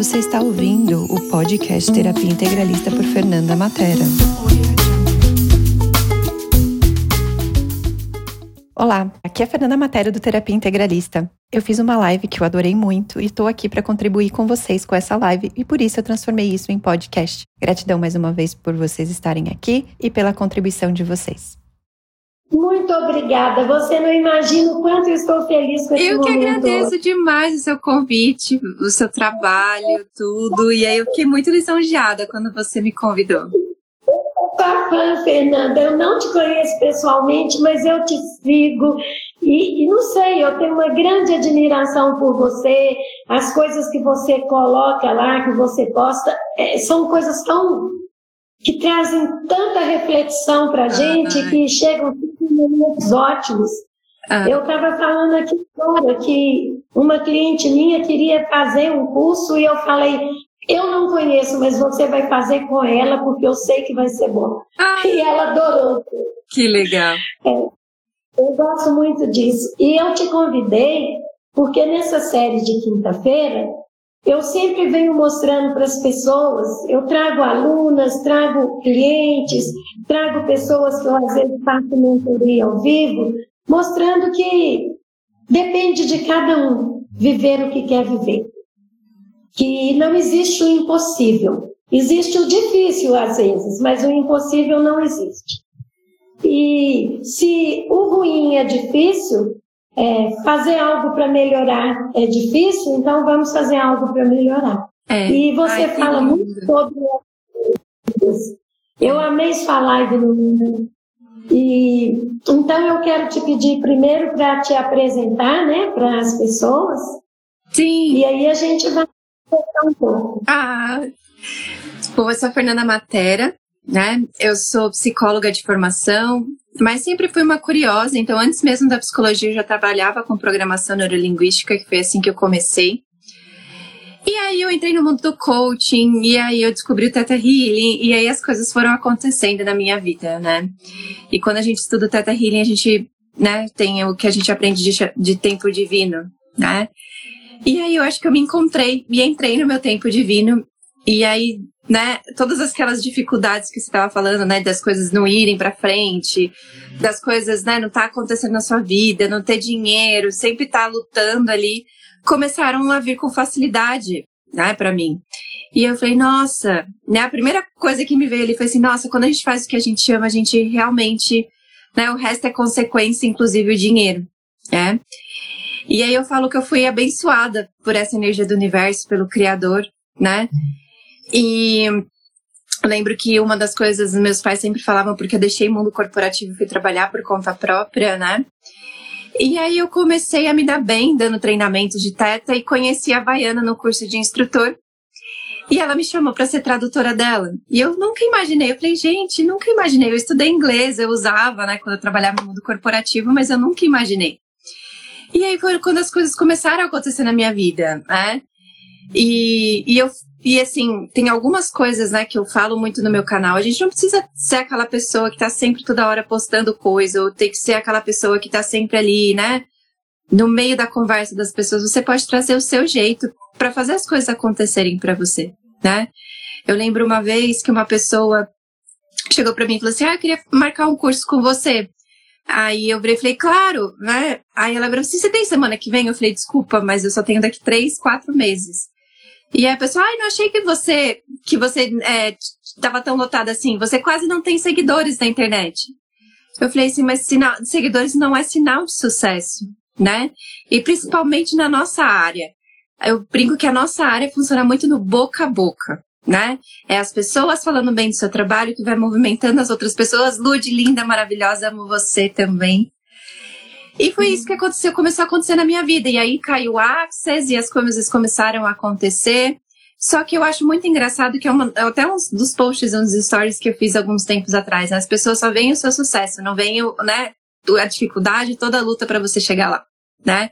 Você está ouvindo o podcast Terapia Integralista por Fernanda Matera. Olá, aqui é a Fernanda Matera do Terapia Integralista. Eu fiz uma live que eu adorei muito e estou aqui para contribuir com vocês com essa live e por isso eu transformei isso em podcast. Gratidão mais uma vez por vocês estarem aqui e pela contribuição de vocês. Muito obrigada. Você não imagina o quanto eu estou feliz com esse eu momento. Eu que agradeço demais o seu convite, o seu trabalho, tudo. E aí eu fiquei muito lisonjeada quando você me convidou. Sou fã, Fernanda. Eu não te conheço pessoalmente, mas eu te sigo. E, e não sei, eu tenho uma grande admiração por você. As coisas que você coloca lá, que você posta, é, são coisas tão que trazem tanta reflexão para a gente ah, que chegam momentos ótimos. Ah. Eu estava falando aqui agora que uma cliente minha queria fazer um curso e eu falei, eu não conheço, mas você vai fazer com ela porque eu sei que vai ser bom. Ah. E ela adorou. Que legal. É, eu gosto muito disso. E eu te convidei porque nessa série de quinta-feira eu sempre venho mostrando para as pessoas, eu trago alunas, trago clientes, trago pessoas que eu às vezes faço mentoria ao vivo, mostrando que depende de cada um viver o que quer viver. Que não existe o impossível. Existe o difícil às vezes, mas o impossível não existe. E se o ruim é difícil, é, fazer algo para melhorar é difícil, então vamos fazer algo para melhorar. É. E você Ai, fala muito sobre isso. Eu amei sua live no e então eu quero te pedir primeiro para te apresentar, né, para as pessoas. Sim. E aí a gente vai conversar um pouco. Ah, bom, eu sou a Fernanda Matera, né? Eu sou psicóloga de formação, mas sempre fui uma curiosa, então antes mesmo da psicologia eu já trabalhava com programação neurolinguística, que foi assim que eu comecei. E aí eu entrei no mundo do coaching, e aí eu descobri o Teta Healing, e aí as coisas foram acontecendo na minha vida, né? E quando a gente estuda o Teta Healing, a gente, né, tem o que a gente aprende de, de tempo divino, né? E aí eu acho que eu me encontrei e entrei no meu tempo divino, e aí né, todas aquelas dificuldades que você estava falando, né, das coisas não irem para frente, das coisas, né, não tá acontecendo na sua vida, não ter dinheiro, sempre tá lutando ali, começaram a vir com facilidade, né, para mim. E eu falei, nossa, né, a primeira coisa que me veio ali foi assim, nossa, quando a gente faz o que a gente ama, a gente realmente, né, o resto é consequência, inclusive o dinheiro, né? E aí eu falo que eu fui abençoada por essa energia do universo, pelo Criador, né? E lembro que uma das coisas meus pais sempre falavam, porque eu deixei o mundo corporativo e fui trabalhar por conta própria, né? E aí eu comecei a me dar bem dando treinamento de teta e conheci a Baiana no curso de instrutor. E ela me chamou para ser tradutora dela. E eu nunca imaginei, eu falei, gente, nunca imaginei. Eu estudei inglês, eu usava, né, quando eu trabalhava no mundo corporativo, mas eu nunca imaginei. E aí foi quando as coisas começaram a acontecer na minha vida, né? E, e eu e assim, tem algumas coisas, né, que eu falo muito no meu canal. A gente não precisa ser aquela pessoa que tá sempre toda hora postando coisa, ou tem que ser aquela pessoa que tá sempre ali, né, no meio da conversa das pessoas. Você pode trazer o seu jeito para fazer as coisas acontecerem para você, né? Eu lembro uma vez que uma pessoa chegou para mim e falou assim: "Ah, eu queria marcar um curso com você". Aí eu falei, claro, né? Aí ela falou assim: "Você tem semana que vem?" Eu falei: "Desculpa, mas eu só tenho daqui três, quatro meses". E aí a pessoa, ai, não achei que você que você estava é, tão lotada assim. Você quase não tem seguidores na internet. Eu falei assim, mas sinal, seguidores não é sinal de sucesso, né? E principalmente na nossa área. Eu brinco que a nossa área funciona muito no boca a boca, né? É as pessoas falando bem do seu trabalho que vai movimentando as outras pessoas. Lud, linda, maravilhosa, amo você também. E foi isso que aconteceu, começou a acontecer na minha vida. E aí caiu o Access e as coisas começaram a acontecer. Só que eu acho muito engraçado que é uma, é até um dos posts, uns stories que eu fiz alguns tempos atrás, né? As pessoas só veem o seu sucesso, não veem né, a dificuldade, toda a luta para você chegar lá, né?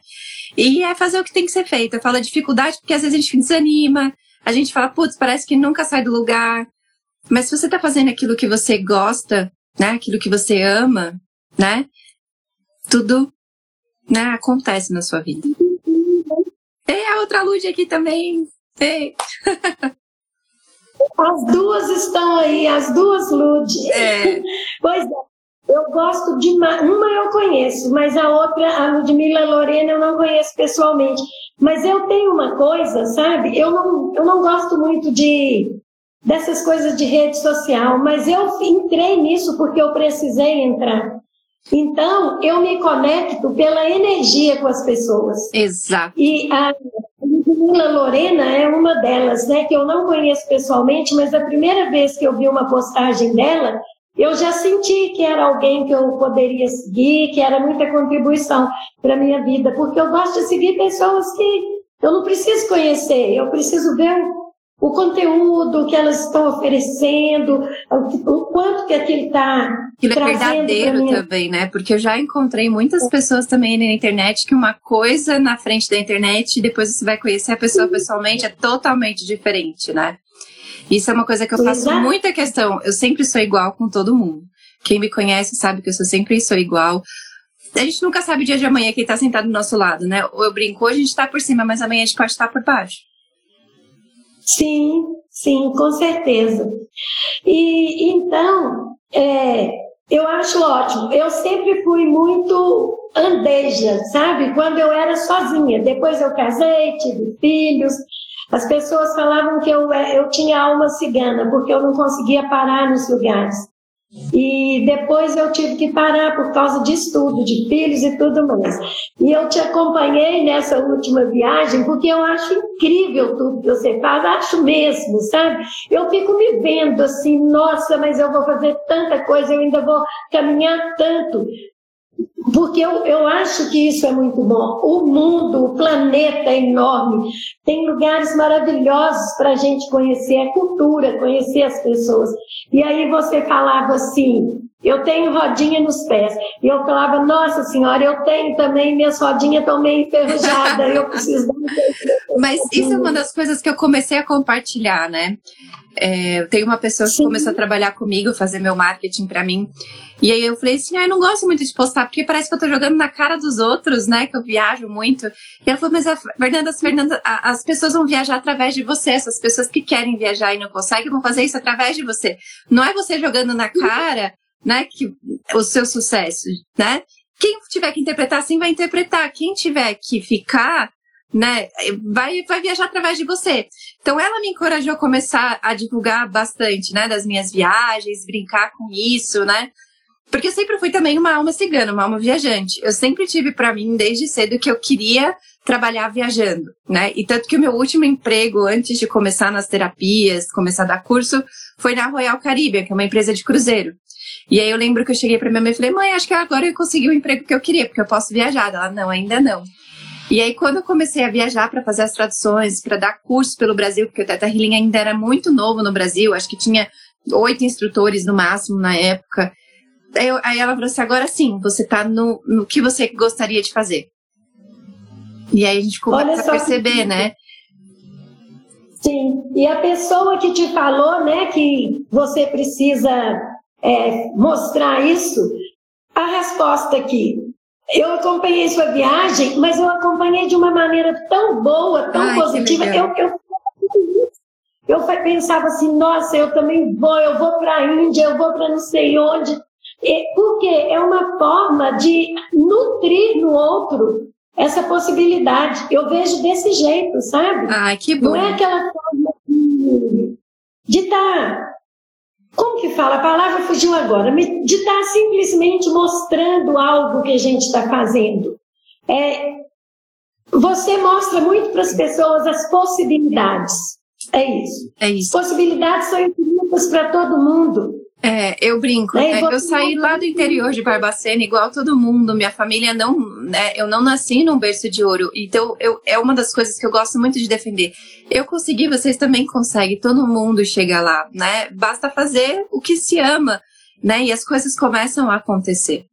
E é fazer o que tem que ser feito. Eu falo dificuldade porque às vezes a gente desanima, a gente fala, putz, parece que nunca sai do lugar. Mas se você tá fazendo aquilo que você gosta, né? Aquilo que você ama, né? Tudo né, acontece na sua vida. Tem a outra luz aqui também. Ei. As duas estão aí, as duas Lud. É. Pois é. Eu gosto de uma, uma eu conheço, mas a outra, a Ludmila Lorena, eu não conheço pessoalmente. Mas eu tenho uma coisa, sabe? Eu não, eu não gosto muito de dessas coisas de rede social, mas eu entrei nisso porque eu precisei entrar. Então, eu me conecto pela energia com as pessoas. Exato. E a Ludmila Lorena é uma delas, né? Que eu não conheço pessoalmente, mas a primeira vez que eu vi uma postagem dela, eu já senti que era alguém que eu poderia seguir, que era muita contribuição para a minha vida, porque eu gosto de seguir pessoas que eu não preciso conhecer, eu preciso ver o conteúdo que elas estão oferecendo, o quanto que aquilo está Aquilo é verdadeiro também, né? Porque eu já encontrei muitas pessoas também na internet que uma coisa na frente da internet e depois você vai conhecer a pessoa pessoalmente é totalmente diferente, né? Isso é uma coisa que eu faço Exato. muita questão. Eu sempre sou igual com todo mundo. Quem me conhece sabe que eu sou sempre sou igual. A gente nunca sabe o dia de amanhã quem está sentado do nosso lado, né? Ou eu brinco, hoje a gente está por cima, mas amanhã a gente pode estar por baixo. Sim, sim, com certeza. E então, é, eu acho ótimo. Eu sempre fui muito andeja, sabe? Quando eu era sozinha. Depois eu casei, tive filhos, as pessoas falavam que eu, é, eu tinha alma cigana, porque eu não conseguia parar nos lugares. E depois eu tive que parar por causa de estudo, de filhos e tudo mais. E eu te acompanhei nessa última viagem, porque eu acho incrível tudo que você faz, acho mesmo, sabe? Eu fico me vendo assim, nossa, mas eu vou fazer tanta coisa, eu ainda vou caminhar tanto. Porque eu, eu acho que isso é muito bom. O mundo, o planeta é enorme. Tem lugares maravilhosos para a gente conhecer a cultura, conhecer as pessoas. E aí você falava assim: eu tenho rodinha nos pés. E eu falava: nossa senhora, eu tenho também, minhas rodinhas estão meio enferrujadas, eu preciso Mas isso é uma das coisas que eu comecei a compartilhar, né? É, eu tenho uma pessoa que Sim. começou a trabalhar comigo, fazer meu marketing para mim. E aí eu falei assim, ah, eu não gosto muito de postar, porque parece que eu tô jogando na cara dos outros, né? Que eu viajo muito. E ela falou, mas a Fernanda, Fernanda, as pessoas vão viajar através de você. Essas pessoas que querem viajar e não conseguem vão fazer isso através de você. Não é você jogando na cara, né, que o seu sucesso, né? Quem tiver que interpretar assim vai interpretar. Quem tiver que ficar né? Vai, vai viajar através de você. Então ela me encorajou a começar a divulgar bastante, né? Das minhas viagens, brincar com isso, né? Porque eu sempre fui também uma alma cigana, uma alma viajante. Eu sempre tive para mim, desde cedo, que eu queria trabalhar viajando, né? E tanto que o meu último emprego, antes de começar nas terapias, começar a dar curso, foi na Royal Caribbean, que é uma empresa de cruzeiro. E aí eu lembro que eu cheguei pra minha mãe e falei, mãe, acho que agora eu consegui o emprego que eu queria, porque eu posso viajar. Ela, não, ainda não. E aí, quando eu comecei a viajar para fazer as traduções, para dar curso pelo Brasil, porque o Teta Healing ainda era muito novo no Brasil, acho que tinha oito instrutores no máximo na época. Aí, eu, aí ela falou assim: agora sim, você está no, no que você gostaria de fazer. E aí a gente começa a perceber, né? Sim, e a pessoa que te falou, né, que você precisa é, mostrar isso, a resposta aqui, eu acompanhei sua viagem, mas eu acompanhei de uma maneira tão boa, tão Ai, positiva. Eu, eu, eu pensava assim, nossa, eu também vou, eu vou para a Índia, eu vou para não sei onde. Porque é uma forma de nutrir no outro essa possibilidade. Eu vejo desse jeito, sabe? Ai, que bom. Não é aquela forma de estar tá como que fala? A palavra fugiu agora. De estar tá simplesmente mostrando algo que a gente está fazendo. É, você mostra muito para as pessoas as possibilidades. É isso. É isso. Possibilidades são infinitas para todo mundo. É, eu brinco. Né? Eu saí lá do interior de Barbacena, igual todo mundo. Minha família não, né? Eu não nasci num berço de ouro. Então, eu, é uma das coisas que eu gosto muito de defender. Eu consegui, vocês também conseguem. Todo mundo chega lá, né? Basta fazer o que se ama, né? E as coisas começam a acontecer.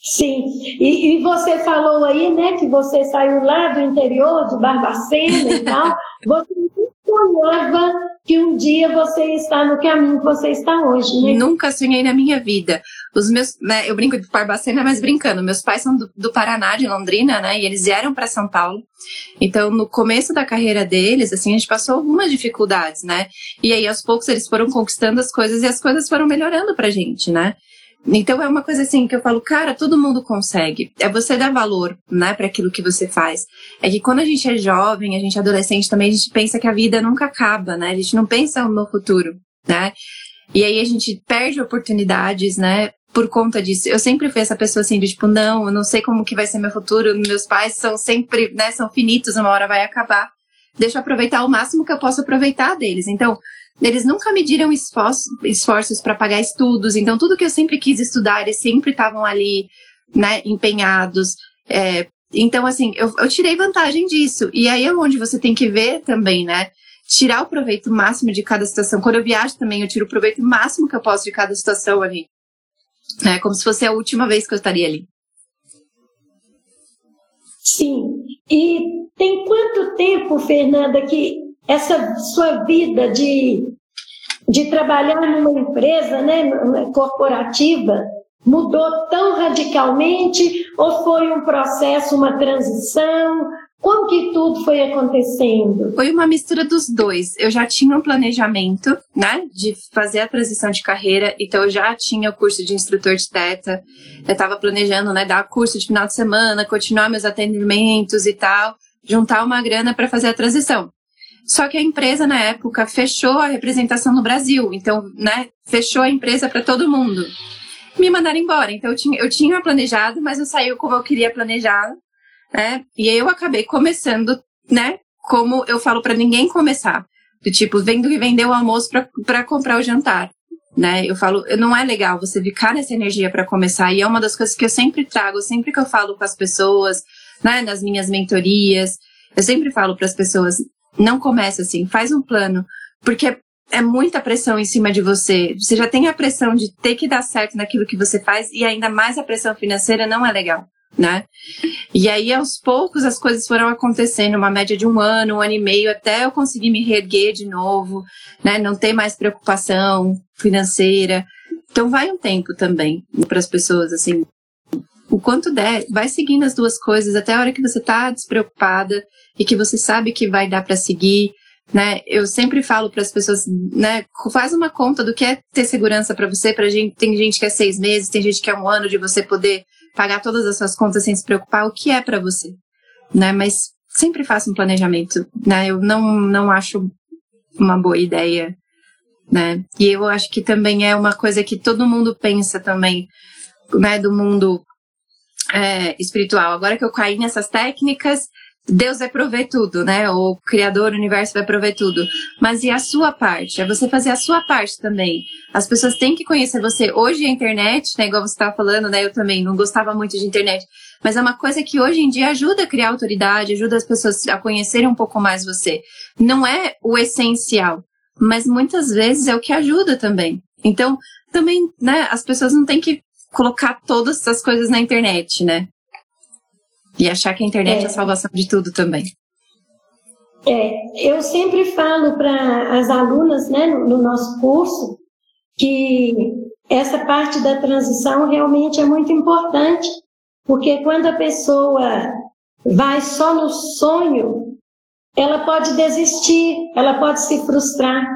Sim, e, e, você falou aí, né, que você saiu lá do interior de Barbacena e tal. Você sonhava que um dia você está no caminho que você está hoje, né? Nunca sonhei na minha vida. Os meus, né, eu brinco de Barbacena, mas brincando, meus pais são do, do Paraná, de Londrina, né, e eles vieram para São Paulo. Então, no começo da carreira deles, assim, a gente passou algumas dificuldades, né? E aí, aos poucos, eles foram conquistando as coisas e as coisas foram melhorando pra gente, né? Então é uma coisa assim que eu falo, cara, todo mundo consegue. É você dar valor, né, para aquilo que você faz. É que quando a gente é jovem, a gente é adolescente também, a gente pensa que a vida nunca acaba, né? A gente não pensa no futuro, né? E aí a gente perde oportunidades, né? Por conta disso. Eu sempre fui essa pessoa assim, de tipo, não, eu não sei como que vai ser meu futuro. Meus pais são sempre, né, são finitos, uma hora vai acabar. Deixa eu aproveitar o máximo que eu posso aproveitar deles. Então, eles nunca mediram esforços, esforços para pagar estudos. Então, tudo que eu sempre quis estudar, eles sempre estavam ali, né, empenhados. É, então, assim, eu, eu tirei vantagem disso. E aí é onde você tem que ver também, né? tirar o proveito máximo de cada situação. Quando eu viajo também, eu tiro o proveito máximo que eu posso de cada situação ali. É como se fosse a última vez que eu estaria ali. Sim. E tem quanto tempo, Fernanda, que essa sua vida de, de trabalhar numa empresa né, corporativa mudou tão radicalmente? Ou foi um processo, uma transição? Como que tudo foi acontecendo? Foi uma mistura dos dois. Eu já tinha um planejamento, né, de fazer a transição de carreira, então eu já tinha o curso de instrutor de teta. Eu estava planejando, né, dar curso de final de semana, continuar meus atendimentos e tal, juntar uma grana para fazer a transição. Só que a empresa na época fechou a representação no Brasil, então, né, fechou a empresa para todo mundo. Me mandaram embora. Então eu tinha, eu tinha planejado, mas não saiu como eu queria planejar né? E eu acabei começando, né? Como eu falo para ninguém começar. Do tipo, vendo que vender o almoço para comprar o jantar. Né? Eu falo, não é legal você ficar nessa energia para começar. E é uma das coisas que eu sempre trago, sempre que eu falo com as pessoas, né, nas minhas mentorias, eu sempre falo para as pessoas, não comece assim, faz um plano, porque é muita pressão em cima de você. Você já tem a pressão de ter que dar certo naquilo que você faz e ainda mais a pressão financeira não é legal né? E aí, aos poucos, as coisas foram acontecendo, uma média de um ano, um ano e meio, até eu conseguir me reerguer de novo, né? Não ter mais preocupação financeira. Então, vai um tempo também para as pessoas, assim, o quanto der, vai seguindo as duas coisas até a hora que você tá despreocupada e que você sabe que vai dar para seguir, né? Eu sempre falo para as pessoas, né? Faz uma conta do que é ter segurança para você. Para gente, tem gente que é seis meses, tem gente que é um ano de você poder pagar todas as suas contas sem se preocupar, o que é para você, né? Mas sempre faça um planejamento, né? Eu não, não acho uma boa ideia, né? E eu acho que também é uma coisa que todo mundo pensa também, né? Do mundo é, espiritual. Agora que eu caí nessas técnicas, Deus vai prover tudo, né? O Criador, o universo vai prover tudo. Mas e a sua parte? É você fazer a sua parte também. As pessoas têm que conhecer você. Hoje a internet, né? Igual você estava falando, né? Eu também não gostava muito de internet. Mas é uma coisa que hoje em dia ajuda a criar autoridade, ajuda as pessoas a conhecerem um pouco mais você. Não é o essencial, mas muitas vezes é o que ajuda também. Então, também, né? As pessoas não têm que colocar todas as coisas na internet, né? E achar que a internet é, é a salvação de tudo também. É, eu sempre falo para as alunas né, no, no nosso curso que essa parte da transição realmente é muito importante, porque quando a pessoa vai só no sonho, ela pode desistir, ela pode se frustrar,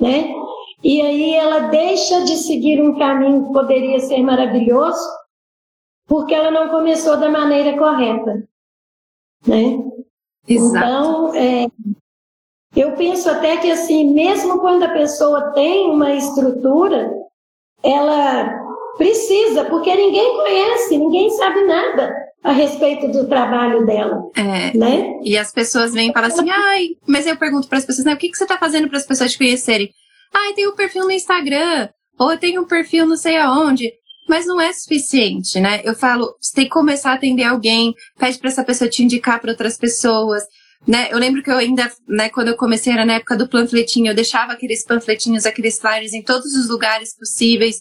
né? E aí ela deixa de seguir um caminho que poderia ser maravilhoso porque ela não começou da maneira correta, né? Exato. Então, é, eu penso até que assim, mesmo quando a pessoa tem uma estrutura, ela precisa, porque ninguém conhece, ninguém sabe nada a respeito do trabalho dela, é, né? E as pessoas vêm e falam assim, ai, mas eu pergunto para as pessoas, né, o que, que você está fazendo para as pessoas te conhecerem? Ai, tem um perfil no Instagram, ou tem um perfil não sei aonde mas não é suficiente, né? Eu falo, você tem que começar a atender alguém, pede para essa pessoa te indicar para outras pessoas, né? Eu lembro que eu ainda, né, quando eu comecei era na época do panfletinho, eu deixava aqueles panfletinhos, aqueles flyers em todos os lugares possíveis.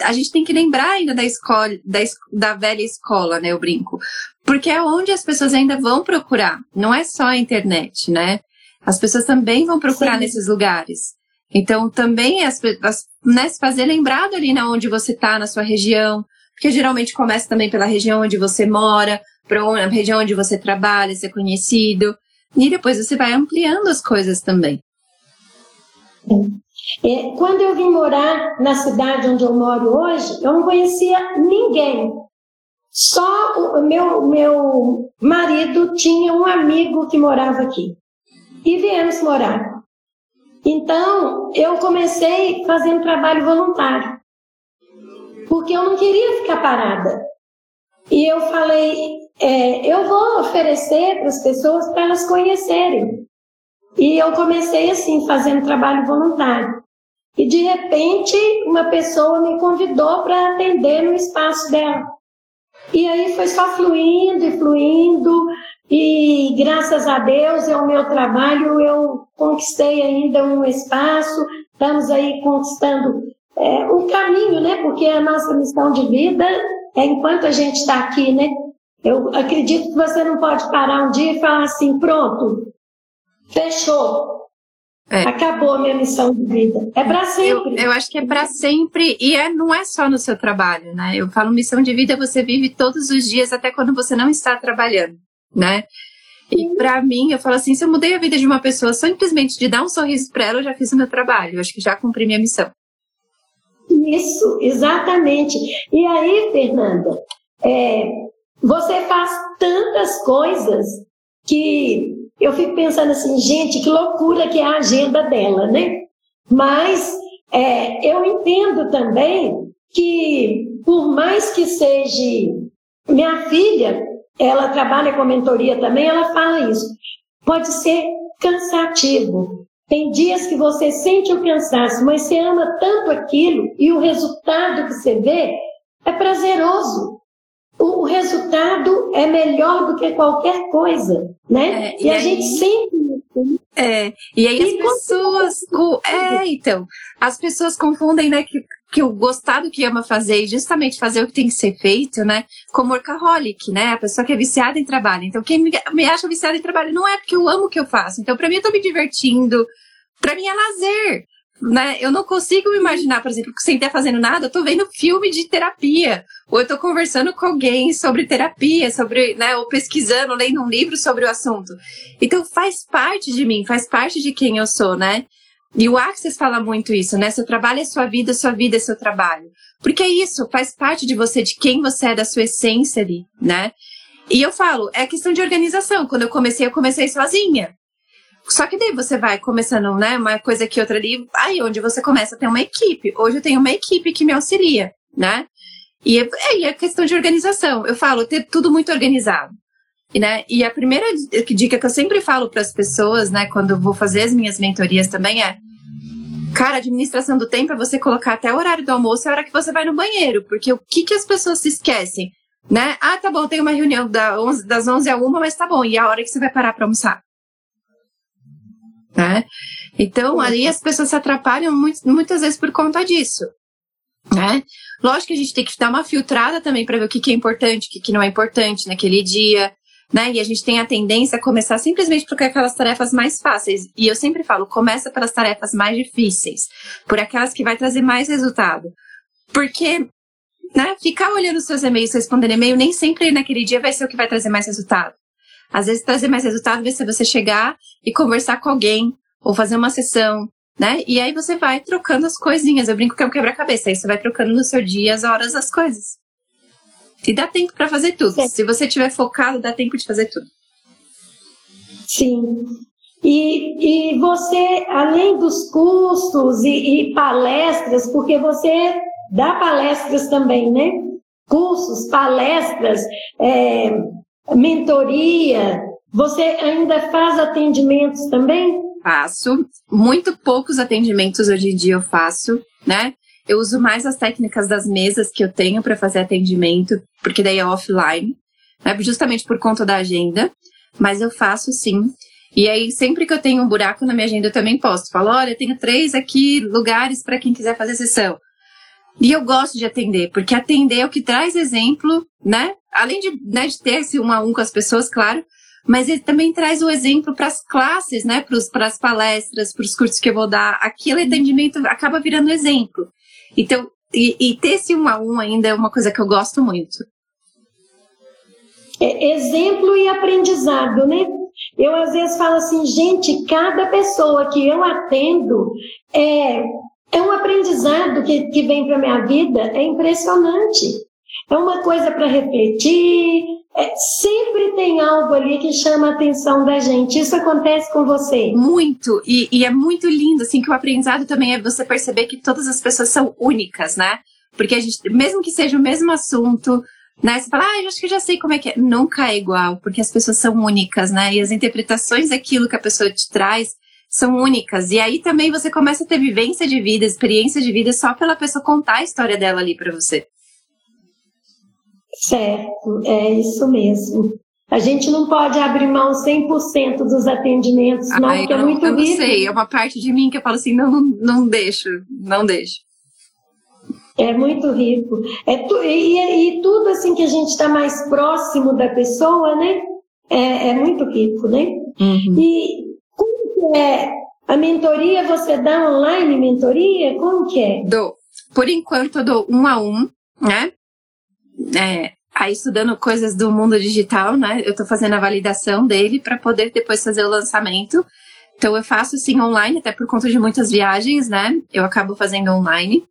A gente tem que lembrar ainda da escola, da, da velha escola, né? Eu brinco. Porque é onde as pessoas ainda vão procurar. Não é só a internet, né? As pessoas também vão procurar Sim. nesses lugares. Então, também as, as, né, se fazer lembrado ali na onde você está, na sua região, porque geralmente começa também pela região onde você mora, para a região onde você trabalha, ser conhecido, e depois você vai ampliando as coisas também. É, quando eu vim morar na cidade onde eu moro hoje, eu não conhecia ninguém. Só o meu, meu marido tinha um amigo que morava aqui. E viemos morar. Então, eu comecei fazendo trabalho voluntário. Porque eu não queria ficar parada. E eu falei, é, eu vou oferecer para as pessoas para elas conhecerem. E eu comecei assim, fazendo trabalho voluntário. E de repente, uma pessoa me convidou para atender no espaço dela. E aí foi só fluindo e fluindo, e graças a Deus, é o meu trabalho, eu conquistei ainda um espaço, estamos aí conquistando é, um caminho, né? Porque a nossa missão de vida é enquanto a gente está aqui, né? Eu acredito que você não pode parar um dia e falar assim, pronto, fechou, é. Acabou a minha missão de vida. É para sempre. Eu, eu, acho que é para sempre. E é, não é só no seu trabalho, né? Eu falo missão de vida, você vive todos os dias, até quando você não está trabalhando, né? E para mim, eu falo assim: se eu mudei a vida de uma pessoa simplesmente de dar um sorriso para ela, eu já fiz o meu trabalho. Eu acho que já cumpri minha missão. Isso, exatamente. E aí, Fernanda, é, você faz tantas coisas que eu fico pensando assim, gente, que loucura que é a agenda dela, né? Mas é, eu entendo também que, por mais que seja minha filha, ela trabalha com mentoria também, ela fala isso. Pode ser cansativo. Tem dias que você sente o cansaço, mas você ama tanto aquilo e o resultado que você vê é prazeroso o resultado é melhor do que qualquer coisa, né? É, e, e, a aí, gente sempre. É, e aí as pessoas. É, então. As pessoas confundem, né, que, que o gostado que ama fazer justamente fazer o que tem que ser feito, né? Como workaholic, né? A pessoa que é viciada em trabalho. Então, quem me, me acha viciada em trabalho não é porque eu amo o que eu faço. Então, para mim, eu tô me divertindo. Para mim é lazer né? Eu não consigo me imaginar, por exemplo, sem estar fazendo nada, eu tô vendo filme de terapia, ou eu tô conversando com alguém sobre terapia, sobre, né, ou pesquisando, lendo um livro sobre o assunto. Então faz parte de mim, faz parte de quem eu sou, né? E o Axis fala muito isso, né? Seu trabalho é sua vida, sua vida é seu trabalho. Porque é isso, faz parte de você, de quem você é, da sua essência ali, né? E eu falo, é questão de organização. Quando eu comecei, eu comecei sozinha. Só que daí você vai começando, né, uma coisa aqui, outra ali, aí onde você começa a ter uma equipe. Hoje eu tenho uma equipe que me auxilia, né? E é, é, é questão de organização. Eu falo, ter tudo muito organizado. E, né, e a primeira dica que eu sempre falo para as pessoas, né, quando eu vou fazer as minhas mentorias também é, cara, administração do tempo é você colocar até o horário do almoço e a hora que você vai no banheiro, porque o que, que as pessoas se esquecem, né? Ah, tá bom, tem uma reunião da 11, das 11 a 1, mas tá bom, e a hora que você vai parar para almoçar? né? Então, ali as pessoas se atrapalham muito, muitas vezes por conta disso, né? Lógico que a gente tem que dar uma filtrada também para ver o que, que é importante, o que, que não é importante naquele dia, né? E a gente tem a tendência a começar simplesmente por aquelas tarefas mais fáceis. E eu sempre falo, começa pelas tarefas mais difíceis, por aquelas que vai trazer mais resultado. Porque, né, ficar olhando seus e-mails, respondendo e-mail, nem sempre naquele dia vai ser o que vai trazer mais resultado. Às vezes, trazer mais resultado vai ser você chegar e conversar com alguém, ou fazer uma sessão, né? E aí você vai trocando as coisinhas. Eu brinco que é um quebra-cabeça. Aí você vai trocando no seu dia as horas as coisas. E dá tempo para fazer tudo. Sim. Se você estiver focado, dá tempo de fazer tudo. Sim. E, e você, além dos cursos e, e palestras, porque você dá palestras também, né? Cursos, palestras, é, mentoria. Você ainda faz atendimentos também? Faço. Muito poucos atendimentos hoje em dia eu faço, né? Eu uso mais as técnicas das mesas que eu tenho para fazer atendimento, porque daí é offline, né? justamente por conta da agenda. Mas eu faço sim. E aí, sempre que eu tenho um buraco na minha agenda, eu também posto. Falo, olha, eu tenho três aqui lugares para quem quiser fazer sessão. E eu gosto de atender, porque atender é o que traz exemplo, né? Além de, né, de ter esse um a um com as pessoas, claro, mas ele também traz o exemplo para as classes, né? Para as palestras, para os cursos que eu vou dar. Aquele atendimento acaba virando exemplo. Então, e, e, ter esse um a um ainda é uma coisa que eu gosto muito. É exemplo e aprendizado, né? Eu às vezes falo assim, gente, cada pessoa que eu atendo é, é um aprendizado que, que vem para minha vida, é impressionante. É uma coisa para refletir, é, sempre tem algo ali que chama a atenção da gente. Isso acontece com você? Muito, e, e, é muito lindo, assim, que o aprendizado também é você perceber que todas as pessoas são únicas, né? Porque a gente, mesmo que seja o mesmo assunto, né? Você fala, ah, eu acho que já sei como é que é. Nunca é igual, porque as pessoas são únicas, né? E as interpretações daquilo que a pessoa te traz são únicas. E aí também você começa a ter vivência de vida, experiência de vida só pela pessoa contar a história dela ali para você. Certo, é isso mesmo. A gente não pode abrir mão 100% dos atendimentos, não, porque é muito eu não sei, é uma parte de mim que eu falo assim, não, não, não deixo, não deixo. É muito rico. É tu, e, e, tudo assim que a gente está mais próximo da pessoa, né? É, é muito rico, né? Uhum. E como que é? A mentoria você dá online mentoria? Como que é? Dou. Por enquanto eu dou um a um, né? É, aí estudando coisas do mundo digital, né? Eu estou fazendo a validação dele para poder depois fazer o lançamento. Então eu faço sim online, até por conta de muitas viagens, né? Eu acabo fazendo online.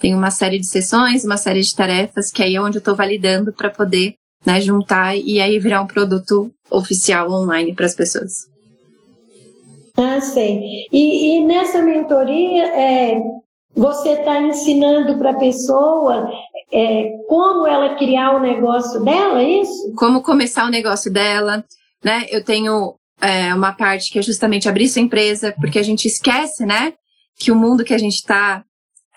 Tem uma série de sessões, uma série de tarefas, que aí é onde eu estou validando para poder né, juntar e aí virar um produto oficial online para as pessoas. Ah, sei. E, e nessa mentoria, é, você está ensinando para a pessoa é, como ela criar o negócio dela, é isso? Como começar o negócio dela, né? Eu tenho é, uma parte que é justamente abrir sua empresa, porque a gente esquece, né? Que o mundo que a gente está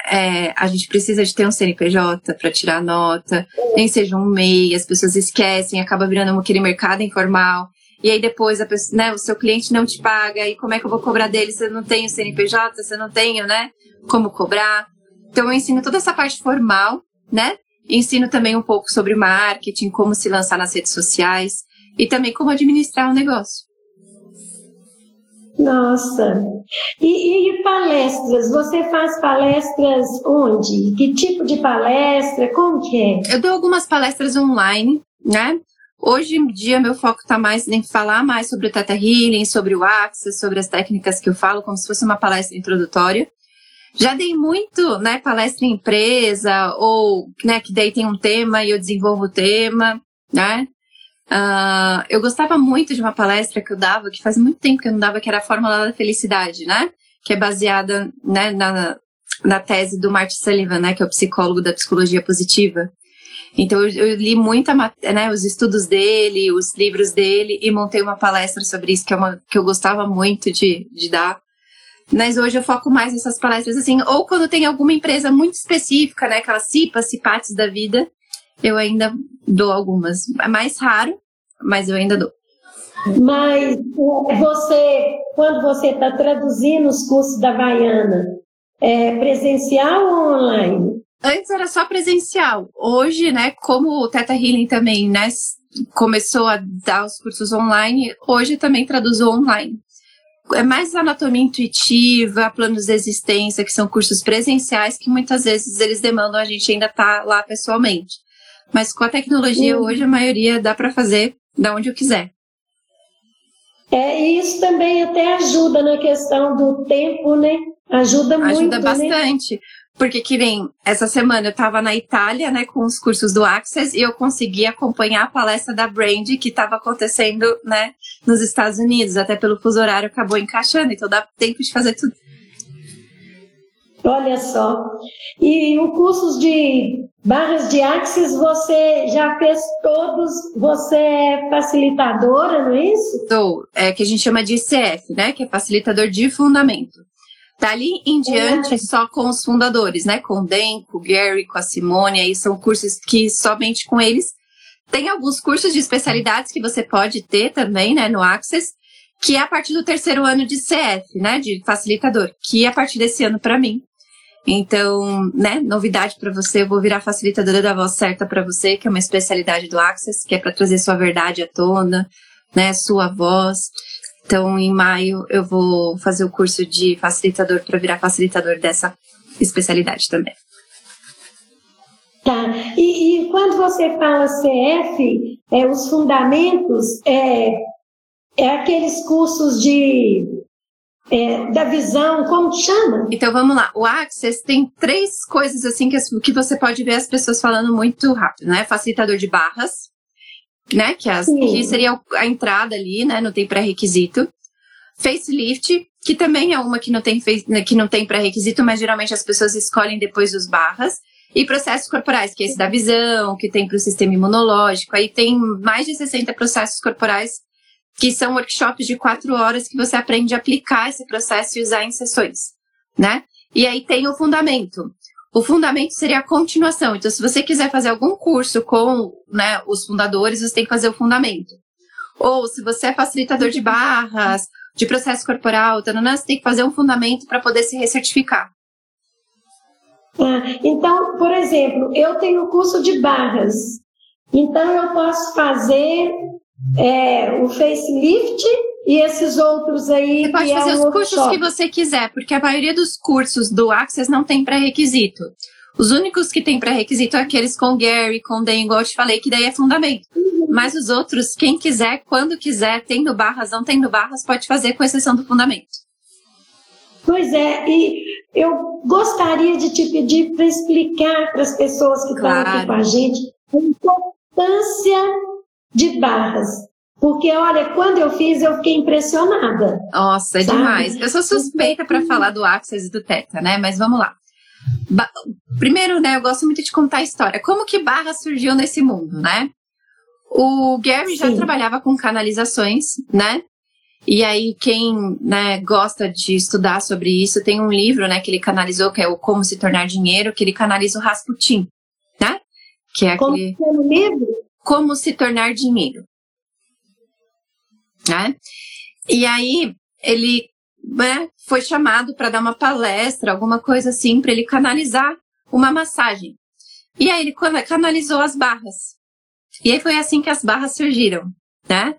é, a gente precisa de ter um CNPJ para tirar nota, nem seja um MEI, as pessoas esquecem, acaba virando aquele mercado informal. E aí depois a pessoa, né, o seu cliente não te paga, e como é que eu vou cobrar dele se eu não tenho CNPJ, se eu não tenho, né, como cobrar? Então eu ensino toda essa parte formal, né? Ensino também um pouco sobre marketing, como se lançar nas redes sociais e também como administrar um negócio. Nossa! E, e, palestras? Você faz palestras onde? Que tipo de palestra? Como que é? Eu dou algumas palestras online, né? Hoje em dia, meu foco está mais em falar mais sobre o Teta Healing, sobre o Axis, sobre as técnicas que eu falo, como se fosse uma palestra introdutória. Já dei muito, né, palestra em empresa, ou, né, que daí tem um tema e eu desenvolvo o tema, né? Uh, eu gostava muito de uma palestra que eu dava, que faz muito tempo que eu não dava, que era a Fórmula da Felicidade, né? Que é baseada né, na, na tese do Martin Sullivan, né? Que é o psicólogo da psicologia positiva. Então eu, eu li muita, né, os estudos dele, os livros dele e montei uma palestra sobre isso que, é uma, que eu gostava muito de, de dar. Mas hoje eu foco mais nessas palestras assim, ou quando tem alguma empresa muito específica, né, aquelas CIPAs, CIPATs da vida, eu ainda dou algumas. É mais raro, mas eu ainda dou. Mas é, você, quando você está traduzindo os cursos da Baiana, é presencial ou online? Antes era só presencial. Hoje, né, como o Teta Healing também, né, começou a dar os cursos online, hoje também traduzo online. É mais anatomia intuitiva, planos de existência, que são cursos presenciais que muitas vezes eles demandam a gente ainda estar tá lá pessoalmente. Mas com a tecnologia uhum. hoje a maioria dá para fazer da onde eu quiser. É, e isso também até ajuda na questão do tempo, né? Ajuda muito. Ajuda né? bastante. Né? Porque que nem essa semana eu estava na Itália, né, com os cursos do Access e eu consegui acompanhar a palestra da Brand que estava acontecendo, né, nos Estados Unidos, até pelo fuso horário acabou encaixando, então dá tempo de fazer tudo. Olha só. E o curso de barras de Axis você já fez todos, você é facilitadora, não é isso? Sou, é que a gente chama de ICF, né, que é facilitador de fundamento. Dali em diante, é. só com os fundadores, né? Com o Den, com o Gary, com a Simone, aí são cursos que somente com eles. Tem alguns cursos de especialidades que você pode ter também, né, no Access, que é a partir do terceiro ano de CF, né, de facilitador, que é a partir desse ano para mim. Então, né, novidade para você, eu vou virar facilitadora da voz certa para você, que é uma especialidade do Access, que é para trazer sua verdade à tona, né, sua voz. Então, em maio, eu vou fazer o curso de facilitador para virar facilitador dessa especialidade também. Tá. E, e, quando você fala CF, é, os fundamentos, é, é aqueles cursos de é, da visão, como chama? Então vamos lá. O Access tem três coisas assim que, que você pode ver as pessoas falando muito rápido, né? Facilitador de barras, né? Que, as, que seria a entrada ali, né? Não tem pré-requisito. Facelift, que também é uma que não tem, né, que não tem pré-requisito, mas geralmente as pessoas escolhem depois dos barras. E processos corporais, que é esse da visão, que tem para o sistema imunológico. Aí tem mais de 60 processos corporais, que são workshops de quatro horas que você aprende a aplicar esse processo e usar em sessões, né? E aí tem o fundamento. O fundamento seria a continuação. Então, se você quiser fazer algum curso com né, os fundadores, você tem que fazer o fundamento. Ou se você é facilitador de barras, de processo corporal, tanana, você tem que fazer um fundamento para poder se recertificar. Ah, então, por exemplo, eu tenho curso de barras. Então, eu posso fazer é, o facelift e esses outros aí. Você pode é fazer é os cursos que você quiser, porque a maioria dos cursos do Access não tem pré-requisito. Os únicos que tem pré-requisito é aqueles com Gary, com Dan, igual eu te falei, que daí é fundamento. Uhum. Mas os outros, quem quiser, quando quiser, tendo barras, não tendo barras, pode fazer com exceção do fundamento. Pois é, e eu gostaria de te pedir para explicar para as pessoas que claro. estão aqui com a gente a importância de barras. Porque, olha, quando eu fiz, eu fiquei impressionada. Nossa, é sabe? demais. Eu sou suspeita para falar do Axis e do Teta, né? Mas vamos lá. Ba Primeiro, né, eu gosto muito de contar a história. Como que barra surgiu nesse mundo, né? O Gary Sim. já trabalhava com canalizações, né? E aí, quem né, gosta de estudar sobre isso, tem um livro né, que ele canalizou, que é o Como Se Tornar Dinheiro, que ele canaliza o Rasputin, né? Que é Como aquele... Como livro? Como Se Tornar Dinheiro. Né? E aí, ele né, foi chamado para dar uma palestra, alguma coisa assim, para ele canalizar uma massagem. E aí ele canalizou as barras. E aí foi assim que as barras surgiram, né?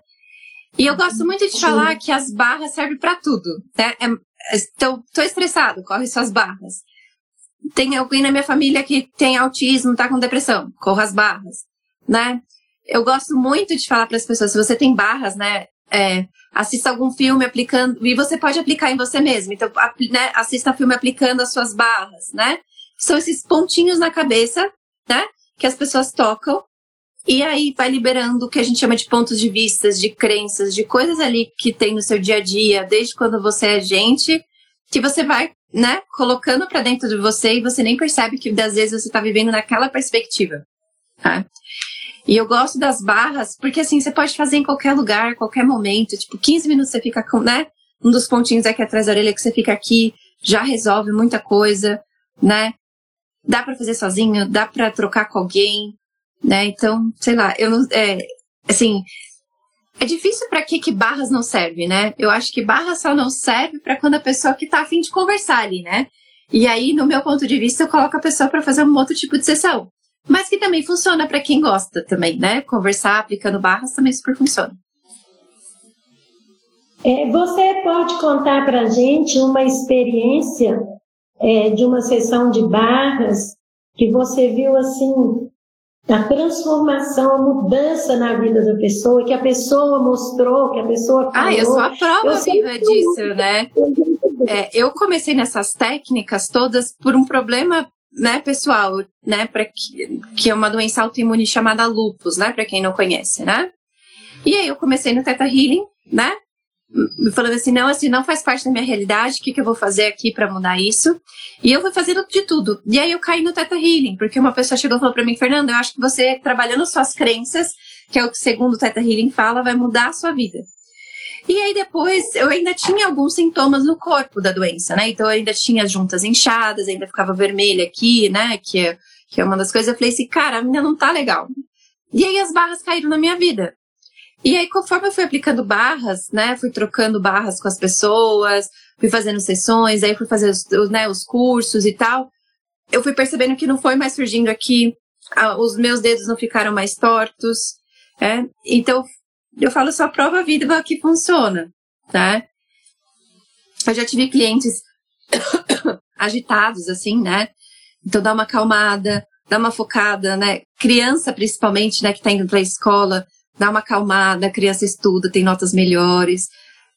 E eu gosto muito de falar que as barras servem para tudo, né? É, tô, tô estressado, corre suas barras. Tem alguém na minha família que tem autismo, tá com depressão, corra as barras, né? Eu gosto muito de falar para as pessoas, se você tem barras, né? É, assista algum filme aplicando, e você pode aplicar em você mesmo. Então, né, assista filme aplicando as suas barras, né? São esses pontinhos na cabeça, né? Que as pessoas tocam e aí vai liberando o que a gente chama de pontos de vistas, de crenças, de coisas ali que tem no seu dia a dia, desde quando você é gente, que você vai, né, colocando para dentro de você e você nem percebe que às vezes você está vivendo naquela perspectiva. Tá? E eu gosto das barras, porque assim, você pode fazer em qualquer lugar, qualquer momento. Tipo, 15 minutos você fica com, né? Um dos pontinhos aqui atrás da orelha que você fica aqui, já resolve muita coisa, né? Dá para fazer sozinho, dá para trocar com alguém, né? Então, sei lá, eu não. É, assim, é difícil para que que barras não serve, né? Eu acho que barras só não serve para quando a pessoa que tá afim de conversar ali, né? E aí, no meu ponto de vista, eu coloco a pessoa para fazer um outro tipo de sessão. Mas que também funciona para quem gosta também, né? Conversar aplicando barras também super funciona. É, você pode contar para a gente uma experiência é, de uma sessão de barras que você viu assim a transformação, a mudança na vida da pessoa, que a pessoa mostrou, que a pessoa falou. Ah, eu sou a prova viva disso, né? É, eu comecei nessas técnicas todas por um problema né, pessoal, né, para que, que é uma doença autoimune chamada lupus, né, para quem não conhece, né? E aí eu comecei no Theta Healing, né? falando assim, não, assim, não faz parte da minha realidade, o que, que eu vou fazer aqui para mudar isso? E eu fui fazendo de tudo. E aí eu caí no Teta Healing, porque uma pessoa chegou e falou para mim, Fernando, eu acho que você, trabalhando suas crenças, que é o que segundo o Teta Healing fala, vai mudar a sua vida. E aí depois eu ainda tinha alguns sintomas no corpo da doença, né? Então eu ainda tinha as juntas inchadas, ainda ficava vermelha aqui, né? Que é, que é uma das coisas. Eu falei assim, cara, a minha não tá legal. E aí as barras caíram na minha vida. E aí, conforme eu fui aplicando barras, né, fui trocando barras com as pessoas, fui fazendo sessões, aí fui fazer os, né, os cursos e tal, eu fui percebendo que não foi mais surgindo aqui, os meus dedos não ficaram mais tortos, é? então eu falo só prova viva que funciona, tá? Eu já tive clientes agitados, assim, né? Então dá uma acalmada, dá uma focada, né? Criança, principalmente, né, que tá indo pra escola, dá uma acalmada, a criança estuda, tem notas melhores.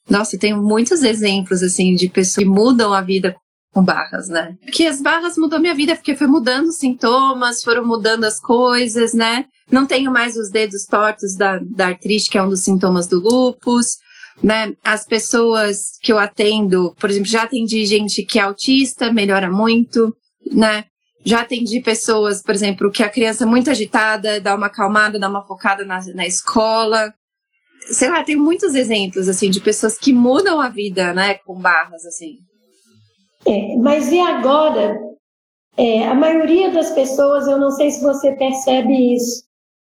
Nossa, eu tenho muitos exemplos, assim, de pessoas que mudam a vida com barras, né? Porque as barras mudou minha vida, porque foi mudando os sintomas, foram mudando as coisas, né? Não tenho mais os dedos tortos da, da artrite, que é um dos sintomas do lupus, né? As pessoas que eu atendo, por exemplo, já atendi gente que é autista, melhora muito, né? Já atendi pessoas, por exemplo, que a criança é muito agitada, dá uma acalmada, dá uma focada na, na escola. Sei lá, tem muitos exemplos, assim, de pessoas que mudam a vida, né, com barras, assim. É, mas e agora? É, a maioria das pessoas, eu não sei se você percebe isso,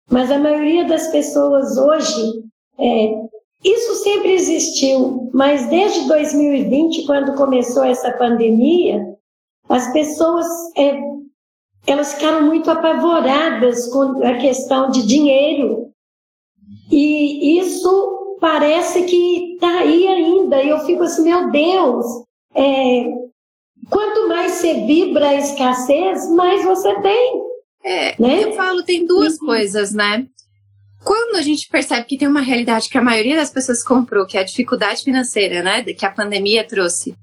mas a maioria das pessoas hoje, é, isso sempre existiu, mas desde 2020, quando começou essa pandemia, as pessoas é, elas ficaram muito apavoradas com a questão de dinheiro. E isso parece que está aí ainda. E eu fico assim, meu Deus, é, Quanto mais você vibra a escassez, mais você tem. É, né? eu falo, tem duas uhum. coisas, né? Quando a gente percebe que tem uma realidade que a maioria das pessoas comprou, que é a dificuldade financeira, né? Que a pandemia trouxe,